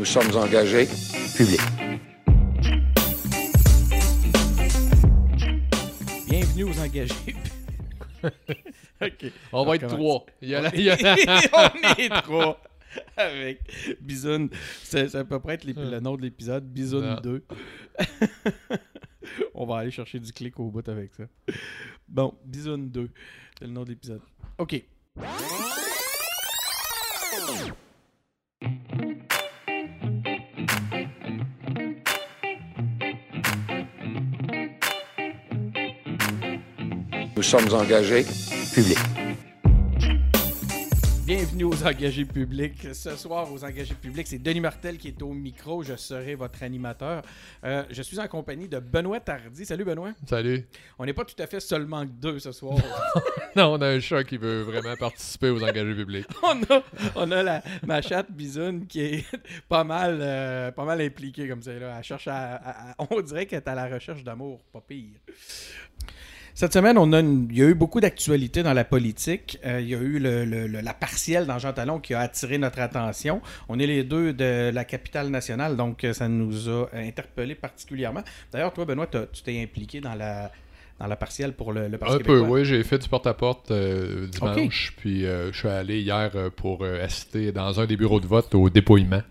Nous sommes engagés. Public. Bienvenue aux engagés. OK. On va être trois. Il y a la- il y a- On est trois. Avec Bisoun. C'est ça peut pas être l'ép- le nom de l'épisode. Bisoun Non. 2. On va aller chercher du clic au bout avec ça. Bon, Bisoun 2. C'est le nom de l'épisode. OK. Nous sommes engagés. Public. Bienvenue aux engagés publics. Ce soir, aux engagés publics, c'est Denis Martel qui est au micro. Je serai votre animateur. Euh, je suis en compagnie de Benoît Tardy. Salut Benoît. Salut. On n'est pas tout à fait seulement deux ce soir. Non, on a un chat qui veut vraiment participer aux engagés publics. on a, on a la, ma chatte Bisoune qui est pas mal, euh, pas mal impliquée comme ça. Là. Elle cherche à, à- à- on dirait qu'elle est à la recherche d'amour, pas pire. Cette semaine, on a une- il y a eu beaucoup d'actualités dans la politique. Euh, il y a eu le- le- le- la partielle dans Jean Talon qui a attiré notre attention. On est les deux de la capitale nationale, donc euh, ça nous a interpellés particulièrement. D'ailleurs, toi, Benoît, tu t'es impliqué dans la, dans la partielle pour le, le Parti Un peu, oui. J'ai fait du porte-à-porte euh, dimanche. Puis euh, je suis allé hier euh, pour euh, assister dans un des bureaux de vote au dépouillement.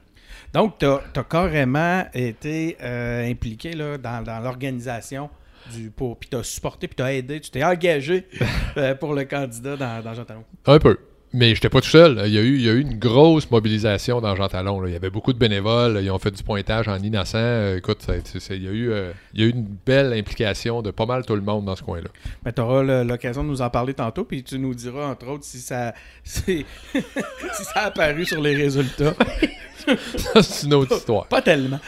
Donc, tu as, carrément été euh, impliqué là, dans, dans l'organisation du pour puis tu as supporté, puis tu as aidé, tu t'es engagé euh, pour le candidat dans, dans Jean Talon. Un peu. Mais j'étais pas tout seul. Il y, a eu, il y a eu une grosse mobilisation dans Jean Talon. là. Il y avait beaucoup de bénévoles. Ils ont fait du pointage en innocent. Écoute, ça- il, y a eu, euh, il y a eu une belle implication de pas mal tout le monde dans ce coin-là. Mais tu auras l'occasion de nous en parler tantôt, puis tu nous diras, entre autres, si ça, si, si ça a apparu sur les résultats. Ça, c'est une autre histoire. Pas tellement.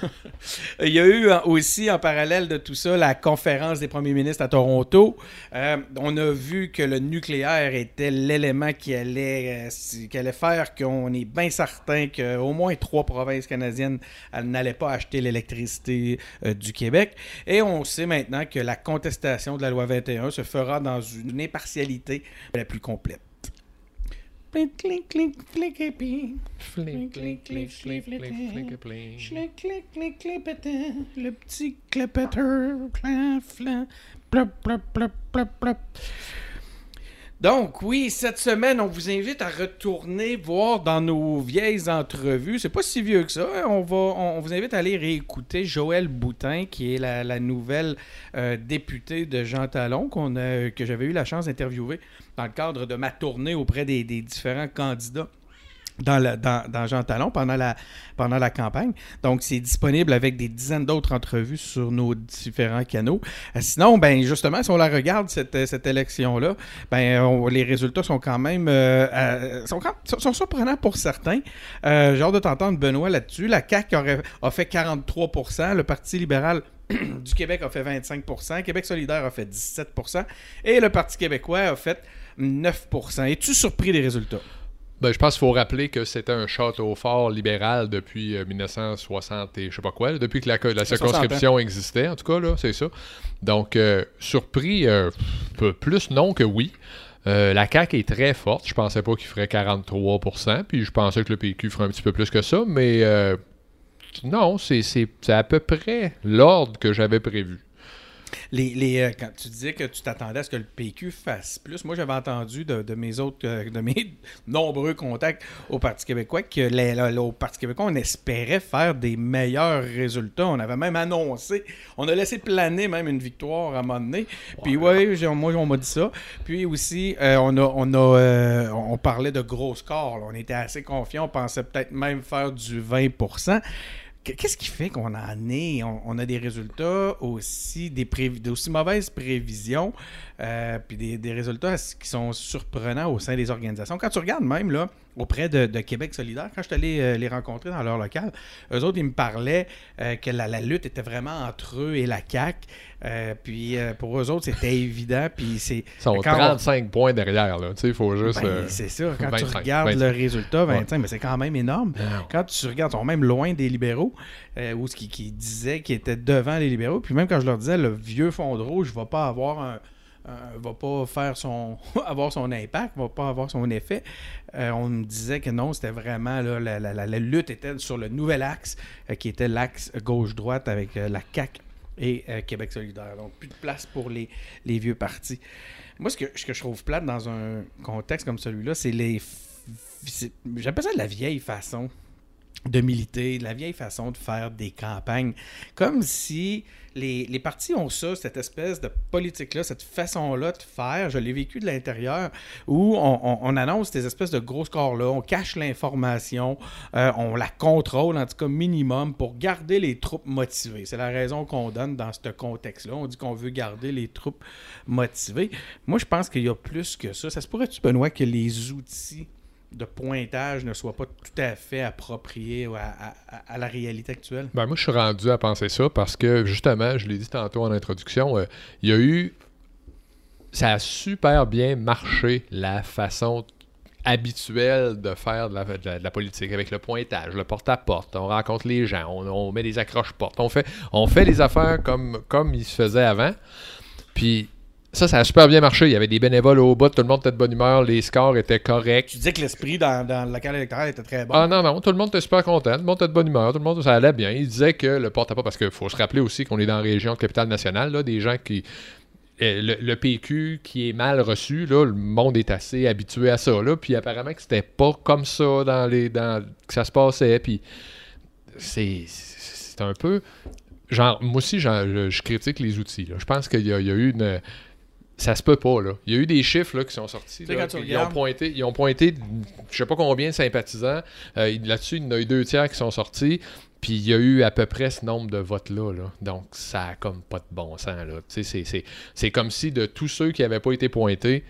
Il y a eu euh, aussi, en parallèle de tout ça, la conférence des premiers ministres à Toronto. Euh, on a vu que le nucléaire était l'élément qui allait, euh, qui faire qu'on est bien certain qu'au moins trois provinces canadiennes n'allaient pas acheter l'électricité euh, du Québec. Et on sait maintenant que la contestation de la loi 21 se fera dans une impartialité la plus complète. Le petit Donc, oui, cette semaine, on vous invite à retourner voir dans nos vieilles entrevues. C'est pas si vieux que ça. hein. On, vous invite à aller réécouter Joël Boutin, qui est la, nouvelle euh, députée de Jean Talon, que j'avais eu la chance d'interviewer dans le cadre de ma tournée auprès des différents candidats dans, Jean Talon pendant la, campagne. Donc, c'est disponible avec des dizaines d'autres entrevues sur nos différents canaux. Euh, sinon, ben justement, si on la regarde, cette, élection-là, ben les résultats sont quand même euh, euh, sont, surprenants pour certains. J'ai hâte de t'entendre, Benoît, là-dessus. La CAQ a fait 43% le Parti libéral du Québec a fait 25% Québec solidaire a fait 17% et le Parti québécois a fait 9% Es-tu surpris des résultats? Ben, je pense qu'il faut rappeler que c'était un château fort libéral depuis euh, 1960 et je sais pas quoi, là, depuis que la, co- la 60 circonscription existait, en tout cas, là, c'est ça. Donc, euh, surpris, euh, plus non que oui. Euh, la CAQ est très forte. Je pensais pas qu'il ferait 43%, puis je pensais que le PQ ferait un petit peu plus que ça, mais euh, non, c'est à peu près l'ordre que j'avais prévu. Les, les, euh, quand tu disais que tu t'attendais à ce que le PQ fasse plus, moi j'avais entendu de, de mes autres, euh, de mes nombreux contacts au Parti québécois que les- le- au Parti québécois on espérait faire des meilleurs résultats. On avait même annoncé, on a laissé planer même une victoire à un moment donné. Puis ouais, j'ai- moi on m'a dit ça. Puis aussi euh, on a, on a, euh, on parlait de gros scores. là. On était assez confiants. On pensait peut-être même faire du 20%. Qu- Qu'est-ce qui fait qu'on en est, on, a des résultats aussi, des mauvaises prévisions, euh, puis des, des résultats qui sont surprenants au sein des organisations? Quand tu regardes même là, auprès de, de Québec solidaire, quand je suis allé euh, les rencontrer dans leur local, eux autres, ils me parlaient euh, que la, la lutte était vraiment entre eux et la CAQ. Euh, puis pour eux autres, c'était évident. Puis c'est. Ils sont quand on- 35 points derrière, là. Tu sais, il faut juste... ben, c'est ça, quand tu 25, regardes 25. le résultat, 25, mais c'est quand même énorme. Non. Quand tu regardes, ils sont même loin des libéraux, ou ce qui, qui disaient qu'ils étaient devant les libéraux. Puis même quand je leur disais, le vieux fond de rouge, je vais pas avoir un, euh, va pas faire son avoir son impact, va pas avoir son effet. Euh, on me disait que non, c'était vraiment la, lutte était sur le nouvel axe, euh, qui était l'axe gauche-droite avec la CAQ et Québec solidaire. Donc, plus de place pour les, vieux partis. Moi, ce que, ce que je trouve plate dans un contexte comme celui-là, c'est les... J'appelle ça de la vieille façon de militer, de la vieille façon de faire des campagnes. Comme si les, les partis ont ça, cette espèce de politique-là, cette façon-là de faire. Je l'ai vécu de l'intérieur, où on, on- on annonce des espèces de gros scores-là, on cache l'information, euh, on la contrôle, en tout cas minimum, pour garder les troupes motivées. C'est la raison qu'on donne dans ce contexte-là. On dit qu'on veut garder les troupes motivées. Moi, je pense qu'il y a plus que ça. Ça se pourrait-tu, Benoît, que les outils de pointage ne soient pas tout à fait appropriés à, la réalité actuelle? Ben, moi, je suis rendu à penser ça parce que, justement, je l'ai dit tantôt en introduction, euh, il y a eu. Ça a super bien marché la façon habituelle de faire de la politique avec le pointage, le porte-à-porte. On rencontre les gens, on, on met des accroches-portes. On fait, on fait les affaires comme, comme ils se faisaient avant. Puis. Ça, ça a super bien marché. Il y avait des bénévoles au bout, tout le monde était de bonne humeur, les scores étaient corrects. Tu disais que l'esprit dans, dans le local électoral était très bon. Ah non, non, tout le monde était super content, tout le monde était de bonne humeur, tout le monde, ça allait bien. Il disait que le porte-à-porte, parce qu'il faut se rappeler aussi qu'on est dans la région de capitale nationale, là, des gens qui... euh, Le, le PQ qui est mal reçu, là, le monde est assez habitué à ça, là, puis apparemment que c'était pas comme ça dans les, dans, que ça se passait, puis c'est, c'est un peu... Genre, moi aussi, genre, je, je critique les outils. là. Je pense qu'il y a eu une... Ça se peut pas, là. Il y a eu des chiffres là, qui sont sortis. Là, quand tu ils, ont pointé, ils ont pointé, je sais pas combien de sympathisants. Euh, Là-dessus, il y en a eu deux tiers qui sont sortis. Puis il y a eu à peu près ce nombre de votes-là. là. Donc, ça a comme pas de bon sens. c'est comme si de tous ceux qui n'avaient pas été pointés,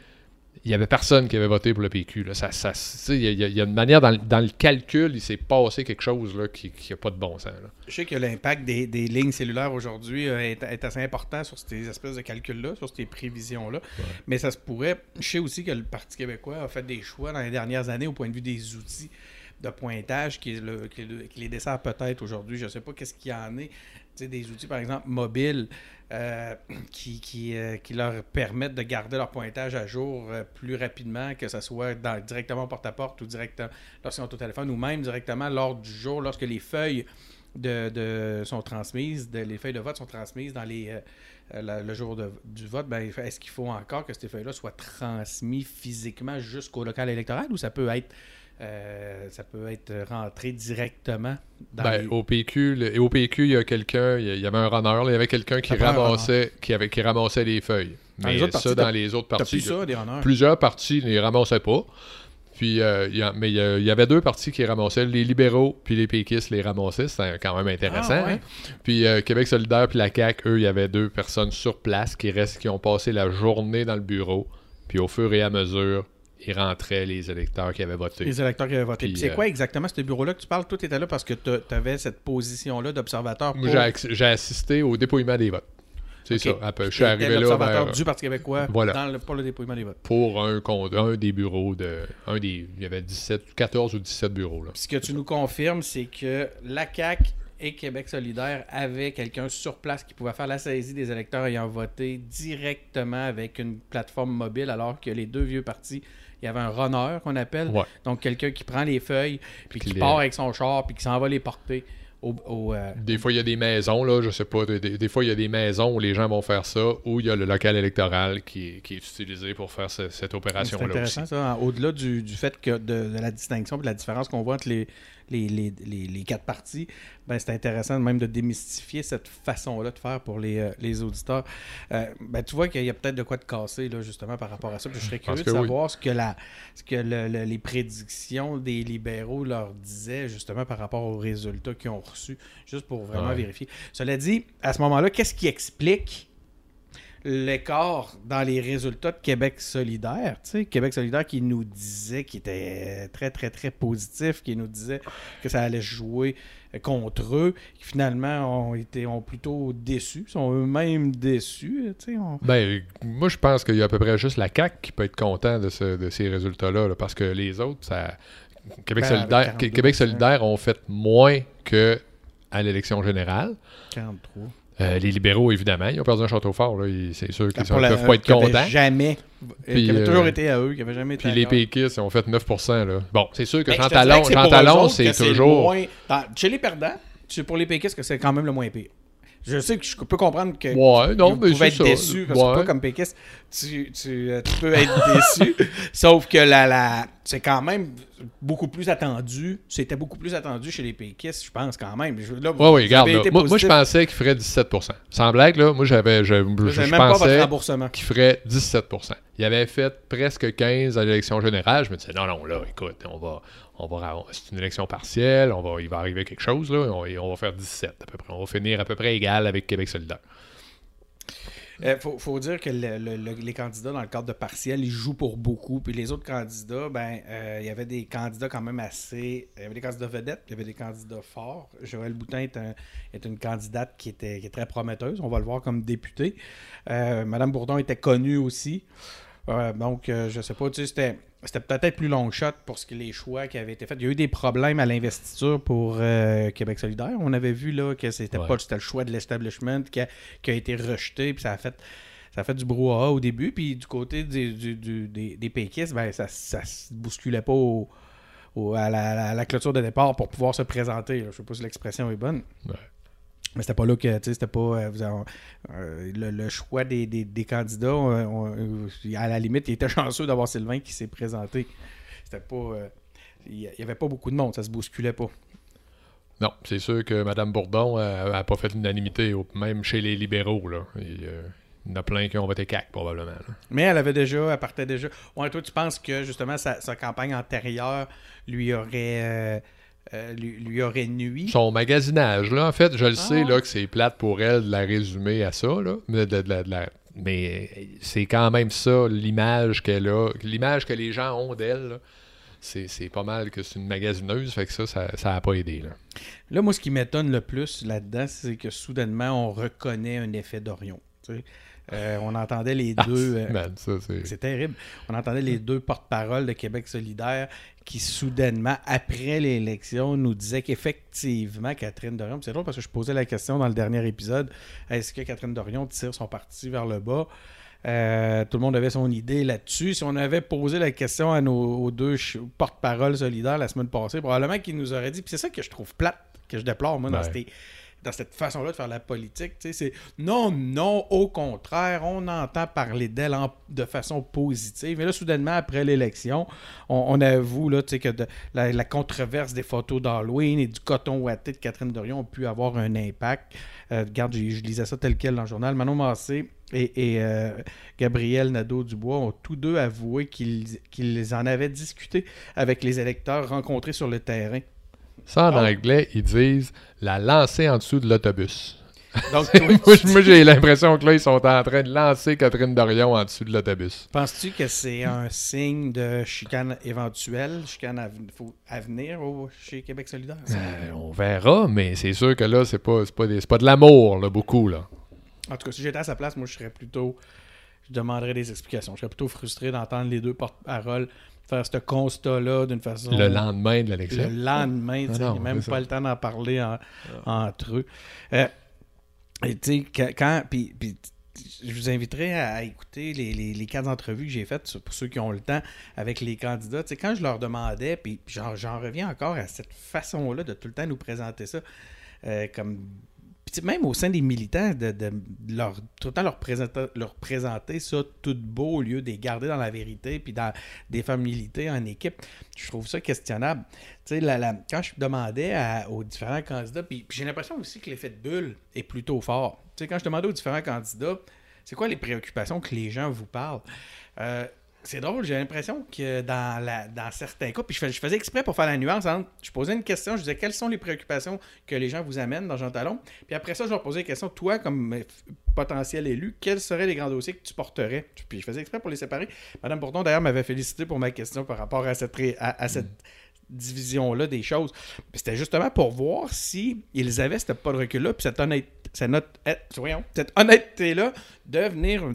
il n'y avait personne qui avait voté pour le PQ. Là. Ça, ça, il, y a, y une manière, dans, le- dans le calcul, il s'est passé quelque chose là, qui n'a pas de bon sens. là. Je sais que l'impact des, des lignes cellulaires aujourd'hui euh, est, est assez important sur ces espèces de calculs-là, sur ces prévisions-là. Mais ça se pourrait. Je sais aussi que le Parti québécois a fait des choix dans les dernières années au point de vue des outils de pointage qui, le- qui le- qui les dessert peut-être aujourd'hui. Je ne sais pas qu'est-ce qu'il y en est. Tu sais, des outils, par exemple, mobiles, euh, qui, qui, euh, qui leur permettent de garder leur pointage à jour euh, plus rapidement, que ce soit directement porte-à-porte ou directement lorsqu'ils sont au téléphone, ou même directement lors du jour, lorsque les feuilles de, sont transmises, les feuilles de vote sont transmises dans les, le jour du vote, ben, est-ce qu'il faut encore que ces feuilles-là soient transmises physiquement jusqu'au local électoral ou ça peut être euh, ça peut être rentré directement dans Ben, les- au PQ, le- et au PQ, il y a quelqu'un, il y avait un runner, là, il y avait quelqu'un qui ramassait, qui, avait, qui ramassait les feuilles. Dans Mais les autres ça, partis, dans les autres T'as partis, plus ça, des honneurs. plusieurs partis ne les ramassaient pas. Puis, euh, il y a- mais il y, avait deux partis qui ramassaient. Les libéraux puis les péquistes les ramassaient. C'était quand même intéressant. Ah, ouais. hein. Puis euh, Québec solidaire puis la CAQ, eux, il y avait deux personnes sur place qui restent, qui ont passé la journée dans le bureau. Puis au fur et à mesure, ils rentraient les électeurs qui avaient voté. Les électeurs qui avaient voté. Puis, Puis c'est euh, quoi exactement ce bureau-là que tu parles? Toi, tu étais là parce que tu avais cette position-là d'observateur. Pour- j'ai assisté au dépouillement des votes. C'est ça. Je suis arrivé là vers- du Parti québécois Voilà. dans le, pour le dépouillement des votes. pour un, des bureaux de. Un des. Il y avait 17, 14 ou 17 bureaux. Là. Ce que tu nous confirmes, c'est que la CAQ et Québec solidaire avaient quelqu'un sur place qui pouvait faire la saisie des électeurs ayant voté directement avec une plateforme mobile, alors que les deux vieux partis, il y avait un runner qu'on appelle. Ouais. Donc quelqu'un qui prend les feuilles, puis Qui qui les- part avec son char, puis qui s'en va les porter au... au, euh, Des fois, il y a des maisons, là, je sais pas. Des, fois, il y a des maisons où les gens vont faire ça, où il y a le local électoral qui, est- qui est utilisé pour faire ce- cette C'est opération-là aussi. intéressant, ça. hein. Au-delà du, du fait que de, de la distinction et de la différence qu'on voit entre les, les, les, les- les quatre parties, ben, c'est intéressant même de démystifier cette façon-là de faire pour les, euh, les auditeurs. Euh, ben, tu vois qu'il y a peut-être de quoi te casser, là, justement, par rapport à ça. Puis je serais curieux de oui. savoir ce que, la, ce que le- le- les prédictions des libéraux leur disaient, justement, par rapport aux résultats qu'ils ont reçus, juste pour vraiment Ouais. vérifier. Cela dit, à ce moment-là, qu'est-ce qui explique l'écart dans les résultats de Québec solidaire. Tu sais, Québec solidaire qui nous disait, qui était très, très, très positif, qui nous disait que ça allait jouer contre eux, qui finalement ont été ont plutôt déçus, sont eux-mêmes déçus. Tu sais, on- Ben, moi, je pense qu'il y a à peu près juste la CAQ qui peut être content de, ce- de ces résultats-là, là, parce que les autres, ça. Québec, Ben, solidaire, avec 42%. Québec solidaire ont fait moins que à l'élection générale. 43. Euh, les libéraux, évidemment, ils ont perdu un château fort. là. C'est sûr qu'ils ne la- peuvent pas être contents. Jamais. Puis, avait euh, toujours été à eux, qui avait jamais été Puis les péquistes, ils ont fait 9%. Là. Bon, c'est sûr que Ben, Jean Talon, que c'est Jean Talon, que toujours. moins- dans- chez les perdants, c'est pour les péquistes que c'est quand même le moins pire. Je sais que je peux comprendre que Ouais, non, vous mais pouvez c'est être ça. déçu parce que Ouais. toi, comme péquiste, tu, tu, euh, tu peux être déçu. Sauf que la, la, c'est quand même beaucoup plus attendu. C'était beaucoup plus attendu chez les péquistes, je pense, quand même. Je- là, vous- Oui, oui, regarde. là. Moi, moi, je pensais qu'il ferait 17 Sans blague, là, moi, j'avais, je, je- même pensais qu'il ferait 17 Il avait fait presque 15 à l'élection générale. Je me disais, non, non, là, écoute, on va, on va, c'est une élection partielle, on va, il va arriver quelque chose, là, on, on va faire 17 à peu près. On va finir à peu près égal avec Québec solidaire. Il Euh, faut, dire que le- le- le- les candidats dans le cadre de partiel, ils jouent pour beaucoup. Puis les autres candidats, ben, euh, il y avait des candidats quand même assez. Il y avait des candidats vedettes, il y avait des candidats forts. Joël Boutin est, un- est une candidate qui, était, est très prometteuse. On va le voir comme députée. Euh, Madame Bourdon était connue aussi. Euh, donc, je sais pas, tu sais, c'était. C'était peut-être plus long shot pour ce que les choix qui avaient été faits. Il y a eu des problèmes à l'investiture pour euh, Québec solidaire. On avait vu là que c'était Ouais. pas c'était le choix de l'establishment qui a, qui a été rejeté, puis ça a fait ça a fait du brouhaha au début, puis du côté du- du- du- des, des péquistes, ben, ça, ça se bousculait pas au- au- à, la, à la clôture de départ pour pouvoir se présenter. là. Je sais pas si l'expression est bonne. Ouais. Mais c'était pas là que, tu sais, c'était pas euh, euh, le, le choix des, des- des candidats. euh, on- à la limite, il était chanceux d'avoir Sylvain qui s'est présenté. C'était pas, il y avait pas beaucoup de monde, ça se bousculait pas. Non, c'est sûr que Mme Bourdon n'a pas fait l'unanimité, même chez les libéraux. Là. Euh, il y en a plein qui ont voté CAC, probablement. là. Mais elle avait déjà, elle partait déjà. Ouais, toi, tu penses que justement sa, sa campagne antérieure lui aurait, euh, euh, lui, lui aurait nui? Son magasinage, là, en fait, je le sais Ah. là, que c'est plate pour elle de la résumer à ça, là, mais, de- de la- de la- mais euh, c'est quand même ça, l'image qu'elle a, l'image que les gens ont d'elle, c'est, c'est pas mal que c'est une magasineuse, fait que ça, ça n'a pas aidé. Là. Là, moi, ce qui m'étonne le plus là-dedans, c'est que soudainement, on reconnaît un effet d'Orion. Euh, on entendait les deux. euh, c'est... terrible. On entendait les deux porte-paroles de Québec solidaire qui, soudainement, après l'élection, nous disaient qu'effectivement, Catherine Dorion. C'est drôle parce que je posais la question dans le dernier épisode est-ce que Catherine Dorion tire son parti vers le bas? Euh, tout le monde avait son idée là-dessus. Si on avait posé la question à nos aux deux porte-paroles solidaires la semaine passée, probablement qu'ils nous auraient dit. Puis c'est ça que je trouve plate, que je déplore, moi, dans ces- dans cette façon-là de faire la politique. C'est non, non, au contraire, on entend parler d'elle de façon positive. Mais là, soudainement, après l'élection, on, avoue là, que la, controverse des photos d'Halloween et du coton ouaté de Catherine Dorion ont pu avoir un impact. Euh, regarde, je lisais ça tel quel dans le journal. Manon Massé et, et, euh, Gabriel Nadeau-Dubois ont tous deux avoué qu'ils en avaient discuté avec les électeurs rencontrés sur le terrain. Ça, en Ah. anglais, ils disent la lancer en dessous de l'autobus. Donc, moi, j'ai l'impression que là, ils sont en train de lancer Catherine Dorion en dessous de l'autobus. Penses-tu que c'est un signe de chicane éventuelle, chicane à, à venir au- chez Québec solidaire? Euh, on verra, mais c'est sûr que là, c'est pas, pas, des- pas de l'amour, là, beaucoup, là. En tout cas, si j'étais à sa place, moi, je serais plutôt... Je demanderais des explications. Je serais plutôt frustré d'entendre les deux porte-paroles faire ce constat-là d'une façon... Le lendemain de le l'élection. lendemain, tu sais, Ah il n'y a même pas le temps d'en parler en- entre eux. Euh, tu sais, quand, quand- puis, puis, je vous inviterai à, écouter les, les, les quatre entrevues que j'ai faites, pour ceux qui ont le temps, avec les candidats. Tu sais, quand je leur demandais, puis j'en j'en reviens encore à cette façon-là de tout le temps nous présenter ça, euh, comme puis même au sein des militants, de, leur, tout le temps leur présenter, leur présenter ça tout beau au lieu de les garder dans la vérité puis dans des militées en équipe, je trouve ça questionnable. Tu sais, la- quand je demandais aux différents candidats, puis j'ai l'impression aussi que l'effet de bulle est plutôt fort. Tu sais, quand je demandais aux différents candidats, c'est quoi les préoccupations que les gens vous parlent? Euh, c'est drôle, j'ai l'impression que dans, certains cas, puis je, fais- je faisais exprès pour faire la nuance je posais une question, je disais quelles sont les préoccupations que les gens vous amènent dans Jean Talon, puis après ça, je leur posais la question, toi, comme potentiel élu, quels seraient les grands dossiers que tu porterais? Puis je faisais exprès pour les séparer. Madame Bourdon, d'ailleurs, m'avait félicité pour ma question par rapport à cette, cette division-là des choses. C'était justement pour voir si ils avaient ce pas de recul-là, puis cette honnêteté, cette, eh, honnêteté-là de venir euh,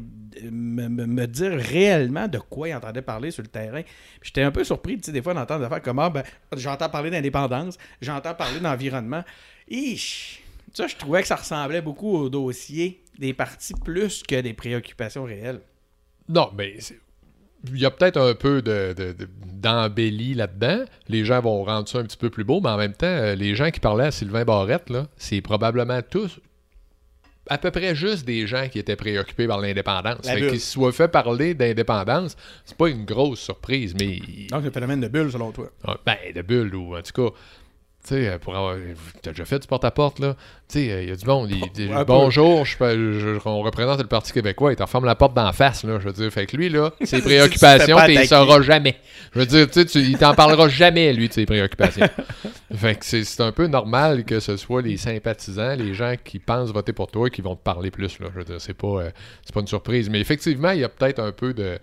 me, me- dire réellement de quoi ils entendaient parler sur le terrain. J'étais un peu surpris, tu sais, des fois, d'entendre des affaires comme Ah, ben, j'entends parler d'indépendance, j'entends parler d'environnement. Ça, je trouvais que ça ressemblait beaucoup au dossier des partis plus que des préoccupations réelles. Non, mais il y a peut-être un peu de, de- de- d'embellie là-dedans. Les gens vont rendre ça un petit peu plus beau, mais en même temps, euh, les gens qui parlaient à Sylvain Barrette, là, c'est probablement tous à peu près juste des gens qui étaient préoccupés par l'indépendance. Fait qu'ils se soient fait parler d'indépendance, c'est pas une grosse surprise, mais Donc, le phénomène de bulle, selon toi. ah, Ben, de bulle, ou en tout cas, sais, euh, pour avoir. T'as déjà fait du porte-à-porte, là. Tu sais, il y a du monde. il. Bonjour, je, peux- je- on représente le Parti québécois. Il t'en ferme la porte d'en face, là. Je veux dire, fait que lui, là, ses préoccupations, les attaquer. sauras jamais. Je veux dire, tu sais, il t'en parlera jamais, lui, de ses préoccupations. fait que c'est c'est un peu normal que ce soit les sympathisants, les gens qui pensent voter pour toi, qui vont te parler plus, là. Je veux dire, c'est pas, euh, c'est pas une surprise. Mais effectivement, il y a peut-être un peu de.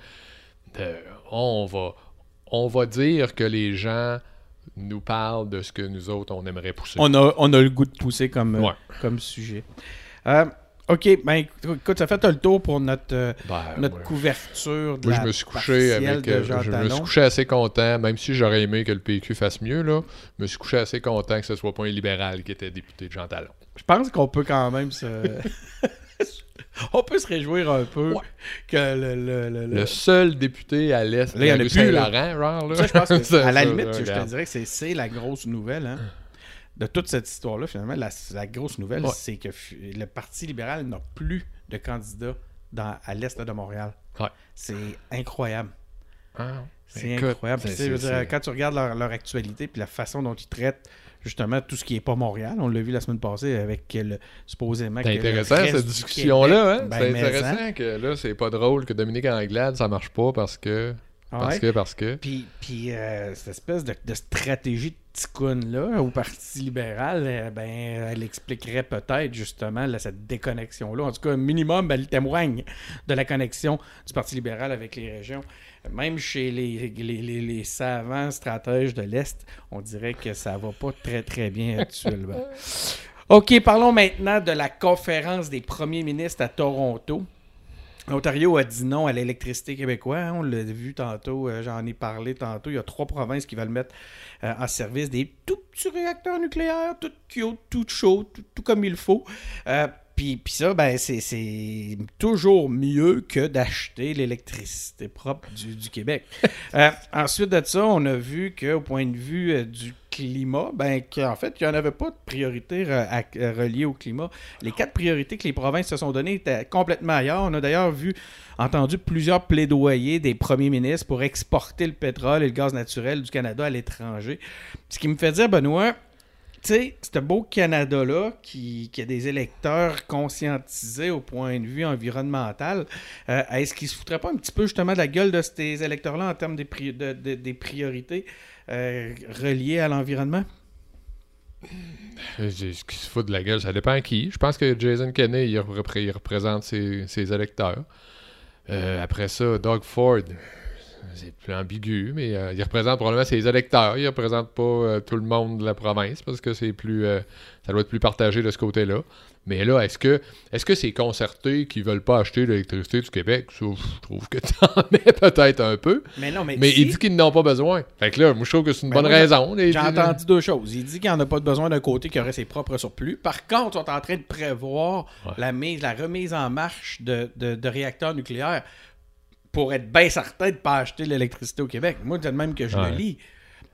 de- on va. On va dire que les gens nous parlent de ce que nous autres, on aimerait pousser. On a, on a le goût de pousser comme, euh, Ouais. comme sujet. Euh, OK, ben écoute, ça fait le tour pour notre, euh, Ben, notre ouais. couverture de Moi, la je me suis couché avec. euh, je me suis couché assez content, même si j'aurais aimé que le PQ fasse mieux, là. Je me suis couché assez content que ce soit pas un libéral qui était député de Jean Talon. Je pense qu'on peut quand même se... on peut se réjouir un peu Ouais. que le... le, le- le- Le seul député à l'est Là, il y en a plus, là. Saint-Laurent, genre, là. Ça, je pense que, Ça, à la ça, limite, je te dirais que c'est- c'est la grosse nouvelle, hein, de toute cette histoire-là, finalement. La, la grosse nouvelle, Ouais. c'est que le Parti libéral n'a plus de candidats dans, à l'est de Montréal. Ouais. C'est incroyable. Ah, C'est écoute, incroyable. C'est- dire, quand tu regardes leur, leur actualité puis la façon dont ils traitent justement tout ce qui n'est pas Montréal, on l'a vu la semaine passée avec le, supposément C'est intéressant cette discussion-là, hein? Ben, c'est intéressant que là, c'est pas drôle que Dominique Anglade, ça marche pas parce que. Ah Parce ouais? que, parce que. Puis, puis euh, cette espèce de, de stratégie de ticoune-là au Parti libéral, euh, ben, elle expliquerait peut-être justement là, cette déconnexion-là. En tout cas, un minimum, elle témoigne de la connexion du Parti libéral avec les régions. Même chez les, les, les- les savants stratèges de l'Est, on dirait que ça va pas très très bien actuellement. OK, parlons maintenant de la conférence des premiers ministres à Toronto. L'Ontario a dit non à l'électricité québécoise. hein, On l'a vu tantôt, euh, j'en ai parlé tantôt. Il y a trois provinces qui veulent mettre euh, en service des tout petits réacteurs nucléaires, tout cute, tout chaud, tout, tout comme il faut. Euh, puis, ça, ben, c'est- toujours mieux que d'acheter l'électricité propre du, du Québec. Ensuite de ça, on a vu qu'au point de vue du climat, ben, qu'en fait, il n'y en avait pas de priorité reliée au climat. Les quatre priorités que les provinces se sont données étaient complètement ailleurs. On a d'ailleurs vu, entendu plusieurs plaidoyers des premiers ministres pour exporter le pétrole et le gaz naturel du Canada à l'étranger. Ce qui me fait dire, Benoît, tu sais, ce beau Canada-là, qui, qui a des électeurs conscientisés au point de vue environnemental, euh, est-ce qu'il se foutrait pas un petit peu justement de la gueule de ces électeurs-là en termes des, des priorités euh, reliées à l'environnement? Euh, Ce qui se fout de la gueule, ça dépend à qui. Je pense que Jason Kenney, il, repré- il représente ses, électeurs. Après ça, Doug Ford, c'est plus ambigu, mais euh, il représente probablement ses électeurs. Il représente pas euh, tout le monde de la province parce que c'est plus, euh, ça doit être plus partagé de ce côté-là. Mais là, est-ce que est-ce que c'est concerté qui veulent pas acheter l'électricité du Québec? Je trouve que t'en mets peut-être un peu. Mais non, mais, Mais si- il dit qu'ils n'en ont pas besoin. Fait que là, moi, je trouve que c'est une Ben bonne moi, raison. J'ai entendu deux choses. Il dit qu'il n'y en a pas besoin d'un côté qui aurait ses propres surplus. Par contre, ils sont en train de prévoir Ouais. la, mise, la remise en marche de, de- de réacteurs nucléaires pour être bien certain de ne pas acheter l'électricité au Québec. Moi, c'est le même que je Ouais. le lis.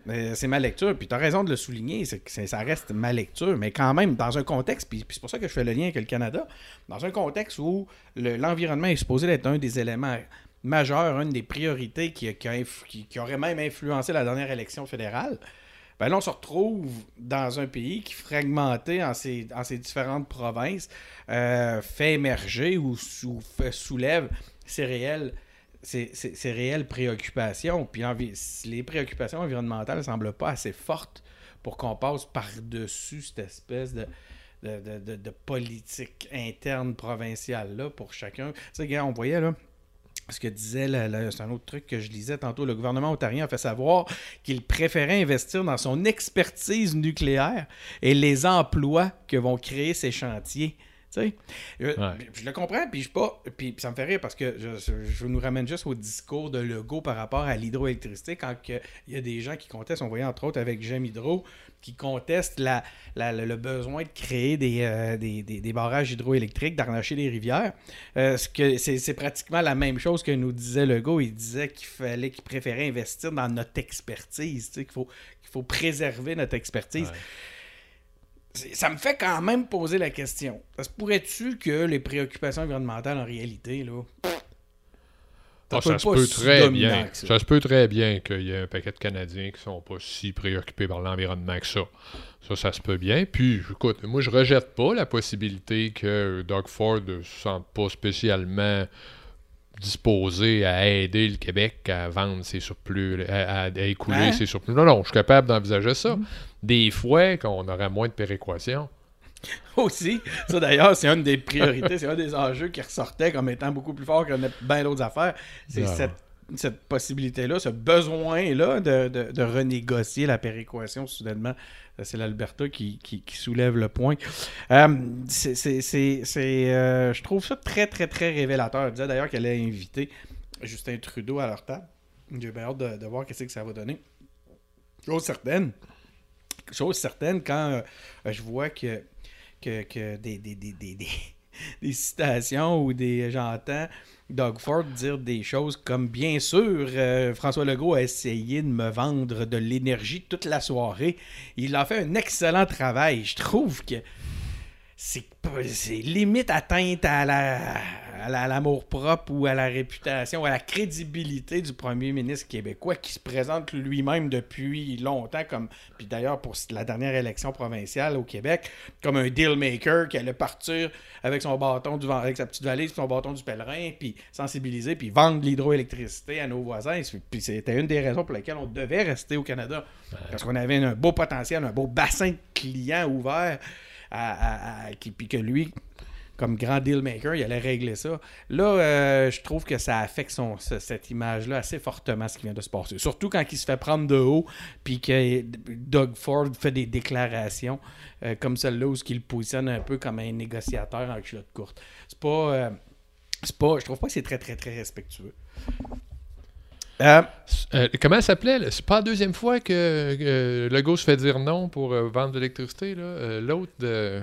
Mais C'est ma lecture, puis tu as raison de le souligner, c'est que ça reste ma lecture, mais quand même, dans un contexte, puis, puis c'est pour ça que je fais le lien avec le Canada, dans un contexte où le- l'environnement est supposé être un des éléments majeurs, une des priorités qui, qui a inf- qui- qui aurait même influencé la dernière élection fédérale, ben là, on se retrouve dans un pays qui, fragmenté en ses, en ses différentes provinces, euh, fait émerger ou sou- fait- soulève ses réelles, ses réelles préoccupations. Puis les préoccupations environnementales ne semblent pas assez fortes pour qu'on passe par-dessus cette espèce de, politique interne provinciale là, pour chacun. Tu sais, on voyait là. Ce que disait, c'est un autre truc que je lisais tantôt, le gouvernement ontarien a fait savoir qu'il préférait investir dans son expertise nucléaire et les emplois que vont créer ces chantiers. Sais, Euh, Ouais. je le comprends, puis je pas, puis, ça me fait rire parce que je, je nous ramène juste au discours de Legault par rapport à l'hydroélectricité quand il y a des gens qui contestent, on voyait entre autres avec J'aime Hydro, qui contestent la, la- le, besoin de créer des, euh, des, des- des barrages hydroélectriques, d'arnacher des rivières. Euh, ce que c'est, pratiquement la même chose que nous disait Legault. Il disait qu'il fallait qu'il préférait investir dans notre expertise, qu'il faut, qu'il faut préserver notre expertise. Ouais. Ça me fait quand même poser la question. Ça se pourrait-tu que les préoccupations environnementales, en réalité, là, Ah, ça se peut si très bien. ça. Ça se peut très bien qu'il y ait un paquet de Canadiens qui sont pas si préoccupés par l'environnement que ça. Ça, ça se peut bien. Puis, écoute, moi, je rejette pas la possibilité que Doug Ford ne se sente pas spécialement disposé à aider le Québec à vendre ses surplus, à, écouler Hein? ses surplus. Non, non, je suis capable d'envisager ça. Des fois, qu'on aurait moins de péréquation. aussi, ça d'ailleurs, c'est une des priorités, c'est un des enjeux qui ressortait comme étant beaucoup plus fort que bien d'autres affaires. C'est cette, cette possibilité-là, ce besoin-là de, de- de renégocier la péréquation soudainement. C'est l'Alberta qui, qui- qui soulève le point. Euh, c'est, euh, je trouve ça très, très, très révélateur. Elle disait d'ailleurs qu'elle allait inviter Justin Trudeau à leur table. J'ai bien hâte de, de voir qu'est-ce que ça va donner. Chose certaine, chose certaine, quand euh, je vois que, que, que des, des, des, des, des- citations ou des j'entends Doug Ford dire des choses comme bien sûr euh, François Legault a essayé de me vendre de l'énergie toute la soirée. Il a fait un excellent travail. Je trouve que c'est limite atteinte à la à la- à l'amour propre ou à la réputation, à la crédibilité du premier ministre québécois qui se présente lui-même depuis longtemps comme puis d'ailleurs pour la dernière élection provinciale au Québec comme un deal maker qui allait partir avec son bâton du avec sa petite valise son bâton du pèlerin puis sensibiliser puis vendre l'hydroélectricité à nos voisins. Puis c'était une des raisons pour lesquelles on devait rester au Canada. Parce qu'on avait un beau potentiel un beau bassin de clients ouvert à, à- à- qui- puis que lui, comme grand deal maker, il allait régler ça. Là, euh, je trouve que ça affecte cette image-là assez fortement, ce qui vient de se passer. Surtout quand il se fait prendre de haut, puis que Doug Ford fait des déclarations euh, comme celle-là, où il le positionne un peu comme un négociateur en culotte courte. C'est pas... euh, pas... Je trouve pas que c'est très, très, très respectueux. Comment ça s'appelait? C'est pas la deuxième fois que, que Legault se fait dire non pour vendre de l'électricité. L'autre de-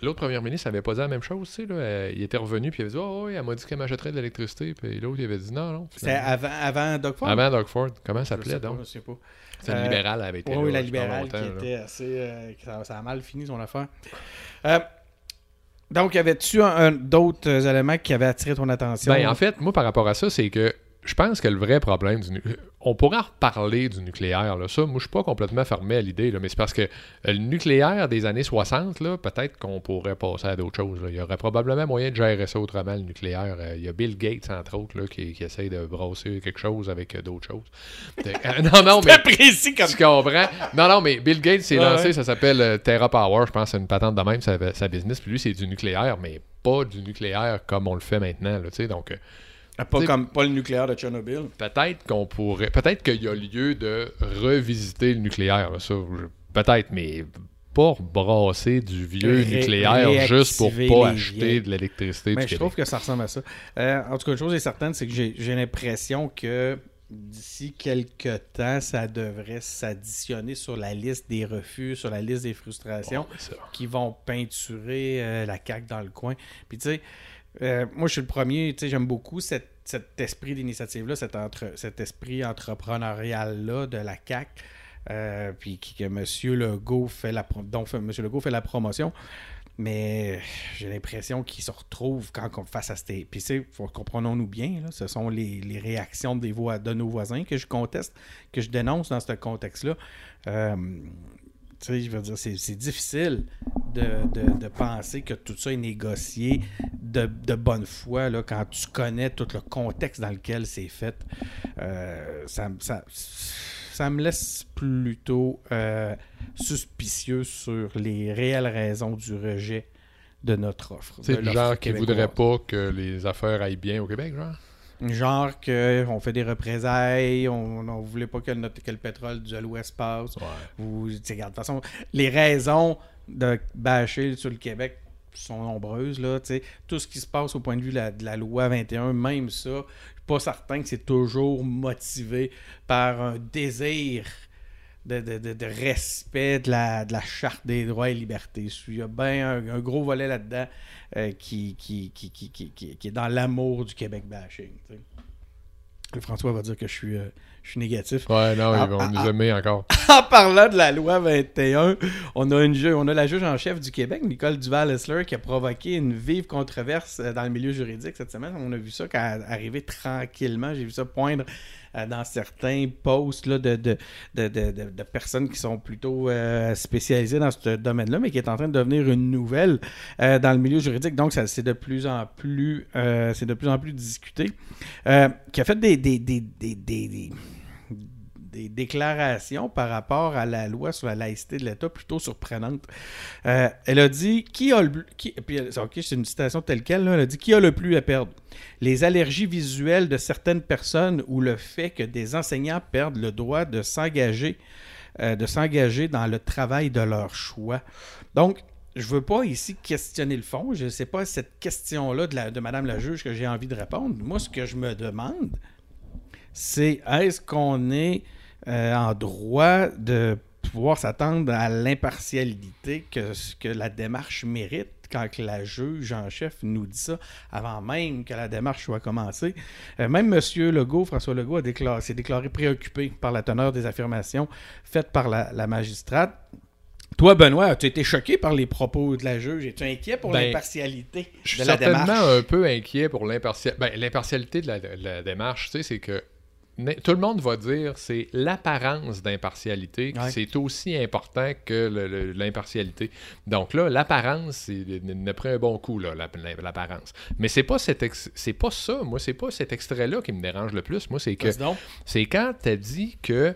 L'autre premier ministre n'avait pas dit la même chose, tu sais, là. Euh, il était revenu puis il avait dit Oh oui, elle m'a dit qu'elle m'achèterait de l'électricité. Puis l'autre, il avait dit non, non. c'est finalement. avant, avant Doug Ford? Avant Doug Ford. Comment ça s'appelait donc? je sais pas. C'est une Euh, libérale, elle été Oui, la libérale qui était assez. euh, ça, a mal fini son affaire. Donc, y avait-tu d'autres éléments qui avaient attiré ton attention? Ben, en fait, moi, par rapport à ça, c'est que je pense que le vrai problème du On pourra reparler du nucléaire, là. Ça, moi, je suis pas complètement fermé à l'idée, là, mais c'est parce que euh, le nucléaire des années 60, là, peut-être qu'on pourrait passer à d'autres choses. là. Il y aurait probablement moyen de gérer ça autrement, le nucléaire. Euh, Il y a Bill Gates, entre autres, là, qui, qui essaye de brasser quelque chose avec euh, d'autres choses. Euh, non, non, mais. Précis comme Tu comprends? Non, non, mais Bill Gates s'est Ouais, lancé, ouais. ça s'appelle Terra Power, je pense, c'est une patente de même, sa, sa business. Puis lui, c'est du nucléaire, mais pas du nucléaire comme on le fait maintenant, là, tu sais. Donc, euh, Pas T'sais- comme pas le nucléaire de Tchernobyl. peut-être qu'on pourrait. Peut-être qu'il y a lieu de revisiter le nucléaire, là, ça. je- Peut-être, mais pas brasser du vieux Ré- nucléaire juste pour pas acheter vieilles. de l'électricité Mais du je Québec. trouve que ça ressemble à ça. Euh, en tout cas, une chose est certaine, c'est que j'ai j'ai l'impression que d'ici quelques temps, ça devrait s'additionner sur la liste des refus, sur la liste des frustrations. Bon, qui vont peinturer euh, la CAQ dans le coin. Puis tu sais, euh, moi je suis le premier, tu sais, j'aime beaucoup cet esprit d'initiative-là, cet, esprit entrepreneurial-là de la CAQ. euh, puis que M. Legault fait la dont. Legault fait la promotion. Mais j'ai l'impression qu'il se retrouve quand on face à ces. Puis, comprenons-nous bien, ce sont les, réactions de nos voisins que je conteste, que je dénonce dans ce contexte-là. Euh, c'est difficile de, de- de penser que tout ça est négocié de, de bonne foi là, quand tu connais tout le contexte dans lequel c'est fait. Euh, ça, me- ça, ça me laisse plutôt euh, suspicieux sur les réelles raisons du rejet de notre offre. C'est le genre qui voudrait pas que les affaires aillent bien au Québec, genre? Genre qu'on fait des représailles, on ne voulait pas que, notre- que le pétrole de l'Ouest passe. Ouais. Ou, tu sais, regarde, de toute façon, les raisons de bâcher sur le Québec sont nombreuses. Là, tout ce qui se passe au point de vue de la, loi 21, même ça, je suis pas certain que c'est toujours motivé par un désir de, de- de- de respect de la, de la charte des droits et libertés. Il y a bien un, gros volet là-dedans euh, qui, qui, qui, qui, est dans l'amour du Québec bashing. François va dire que je suis, euh, je suis négatif. Ouais, non, ils vont nous aimer encore. En parlant de la loi 21, on a, une ju- on a la juge en chef du Québec, Nicole Duval-Essler, qui a provoqué une vive controverse euh, dans le milieu juridique cette semaine. On a vu ça quand arriver tranquillement. J'ai vu ça poindre euh, dans certains posts là, de, de, de, de- personnes qui sont plutôt euh, spécialisées dans ce domaine-là, mais qui est en train de devenir une nouvelle euh, dans le milieu juridique. Donc, c'est de plus en plus, euh, c'est de plus en plus discuté. Qui a fait des, des, des, des, des- déclarations par rapport à la loi sur la laïcité de l'État plutôt surprenantes. Euh, elle a dit qui a le puis elle- c'est une telle quelle. elle a dit qui a le plus à perdre? Les allergies visuelles de certaines personnes ou le fait que des enseignants perdent le droit de s'engager euh, de s'engager dans le travail de leur choix? Donc je veux pas ici questionner le fond. Je sais pas cette question-là de, la, de Madame la juge que j'ai envie de répondre. Moi, ce que je me demande, c'est est-ce qu'on est euh, en droit de pouvoir s'attendre à l'impartialité que, que la démarche mérite quand que la juge en chef nous dit ça, avant même que la démarche soit commencée. Euh, même M. Legault, François Legault, déclaré- s'est déclaré préoccupé par la teneur des affirmations faites par la, la magistrate. Toi, Benoît, as-tu été choqué par les propos de la juge? Es-tu inquiet pour Ben, l'impartialité Je suis de la certainement démarche? un peu inquiet pour l'impartialité. Ben, l'impartialité de la, de la démarche, tu sais, c'est que tout le monde va dire c'est l'apparence d'impartialité Ouais. c'est aussi important que l'impartialité. Donc là, l'apparence, c'est n'a pris un bon coup l'apparence. Mais c'est pas cet c'est pas ça. Moi, c'est pas cet extrait-là qui me dérange le plus. Moi, c'est que c'est quand elle dit que.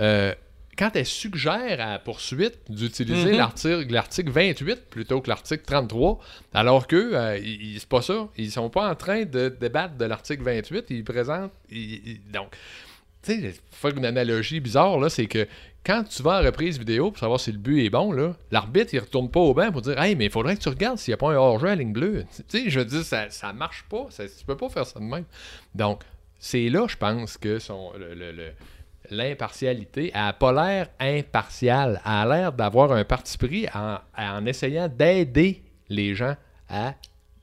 euh, quand elle suggère à la poursuite d'utiliser Mhm. l'article, l'article 28 plutôt que l'article 33, alors que euh, ils- c'est pas ça. Ils sont pas en train de débattre de l'article 28. Ils présentent. ils- ils- donc, tu sais, faire une analogie bizarre, là, c'est que quand tu vas en reprise vidéo pour savoir si le but est bon, là, l'arbitre, il retourne pas au banc pour dire Hey, mais il faudrait que tu regardes s'il n'y a pas un hors-jeu à ligne bleue. Tu sais, je veux dire, ça, ça marche pas. Ça, tu peux pas faire ça de même. Donc, c'est là, je pense, que son, le- le- le- l'impartialité, elle n'a pas l'air impartiale. Elle a l'air d'avoir un parti pris en, en essayant d'aider les gens à.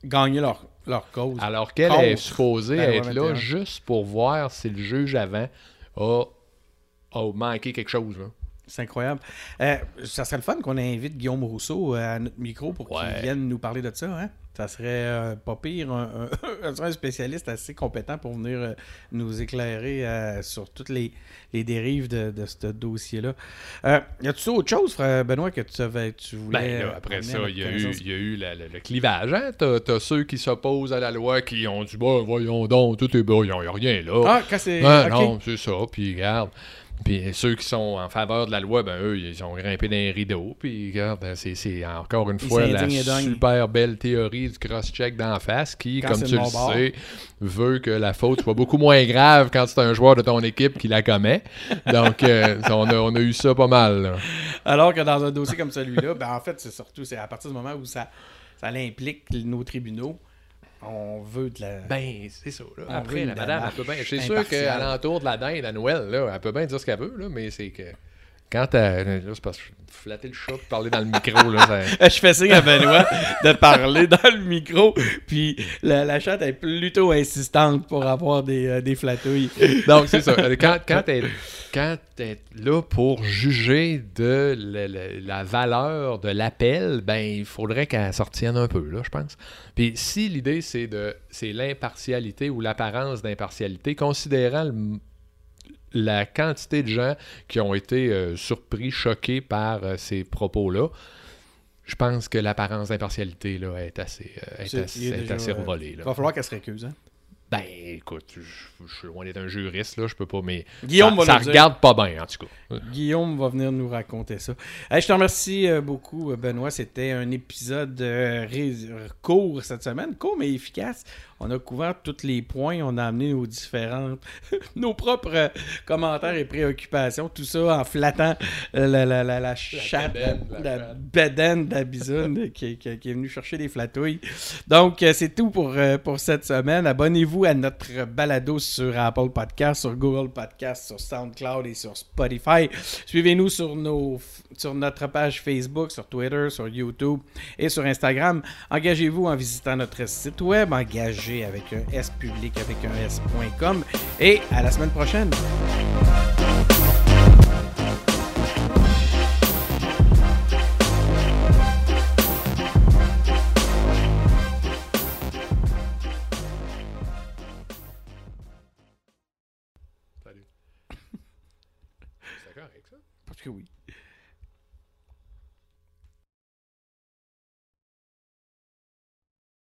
Gagner leur, leur cause. Alors qu'elle est supposée loi être là 21. juste pour voir si le juge avant a, a manqué quelque chose. là. C'est incroyable. Euh, ça serait le fun qu'on invite Guillaume Rousseau euh, à notre micro pour Ouais. qu'il vienne nous parler de ça. Hein? Ça serait euh, pas pire, un, un- spécialiste assez compétent pour venir euh, nous éclairer sur toutes les, les dérives de, de ce dossier-là. Y a-tu autre chose, frère Benoît, que tu, avais, tu voulais. Ben, là, après ça, il y y a eu la- la- le clivage. Hein? T'as, t'as ceux qui s'opposent à la loi qui ont dit Bon, voyons donc, tout est bon, il n'y a rien là. Ah, quand c'est. Ok. Non, c'est ça. Puis regarde. Puis ceux qui sont en faveur de la loi, ben eux, ils ont grimpé dans les rideaux. Puis regarde, c'est, c'est encore une fois la super belle théorie du cross-check d'en face qui, Quand comme tu le bord. sais, veut que la faute soit beaucoup moins grave quand c'est un joueur de ton équipe qui la commet. Donc, euh, on, a, on a eu ça pas mal. là. Alors que dans un dossier comme celui-là, ben, en fait, c'est surtout c'est à partir du moment où ça, ça implique nos tribunaux, on veut de la. Ben, c'est ça. là. Après, la madame, elle peut bien. C'est sûr qu'à l'entour de la dinde à Noël, là, elle peut bien dire ce qu'elle veut, là, mais c'est que. Quand elle. Là, c'est parce que flatter le chat parler dans le micro, là, ça- Je fais signe à Benoît de parler dans le micro, puis la, la chatte est plutôt insistante pour avoir des, euh, des flatouilles. Donc, c'est ça. Euh, Quand, quand t'es quand t'es là pour juger de la, la- la valeur de l'appel, ben, il faudrait qu'elle s'en retienne un peu, là, je pense. Puis si l'idée, c'est de c'est l'impartialité ou l'apparence d'impartialité, considérant le- la quantité de gens qui ont été euh, surpris, choqués par euh, ces propos-là, je pense que l'apparence d'impartialité là, est assez, euh, est C'est- assez, il est est déjà, assez revolée. Il va falloir qu'elle se récuse. Hein? Ben, écoute, je, je suis loin d'être un juriste, là, je peux pas, mais Guillaume ça, regarde pas bien, en tout cas. Guillaume va venir nous raconter ça. Hey, je te remercie euh, beaucoup, euh, Benoît. C'était un épisode euh, court cette semaine, court mais efficace. On a couvert tous les points, on a amené nos différentes, nos propres commentaires et préoccupations, tout ça en flattant la, la, la, la chatte, la, bédaine de la bisoune qui, qui- qui est venue chercher des flatouilles. Donc, c'est tout pour, pour cette semaine. Abonnez-vous à notre balado sur Apple Podcast, sur Google Podcast, sur SoundCloud et sur Spotify. Suivez-nous sur, sur notre page Facebook, sur Twitter, sur YouTube et sur Instagram. Engagez-vous en visitant notre site web, engagé avec un S public avec un S.com. Et à la semaine prochaine.